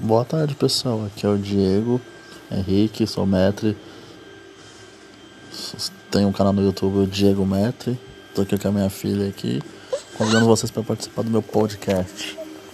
Boa tarde, pessoal. Aqui é o Diego Henrique, sou Metri. Tenho um canal no YouTube, o Diego Metri. Tô aqui com a minha filha aqui, convidando vocês para participar do meu podcast.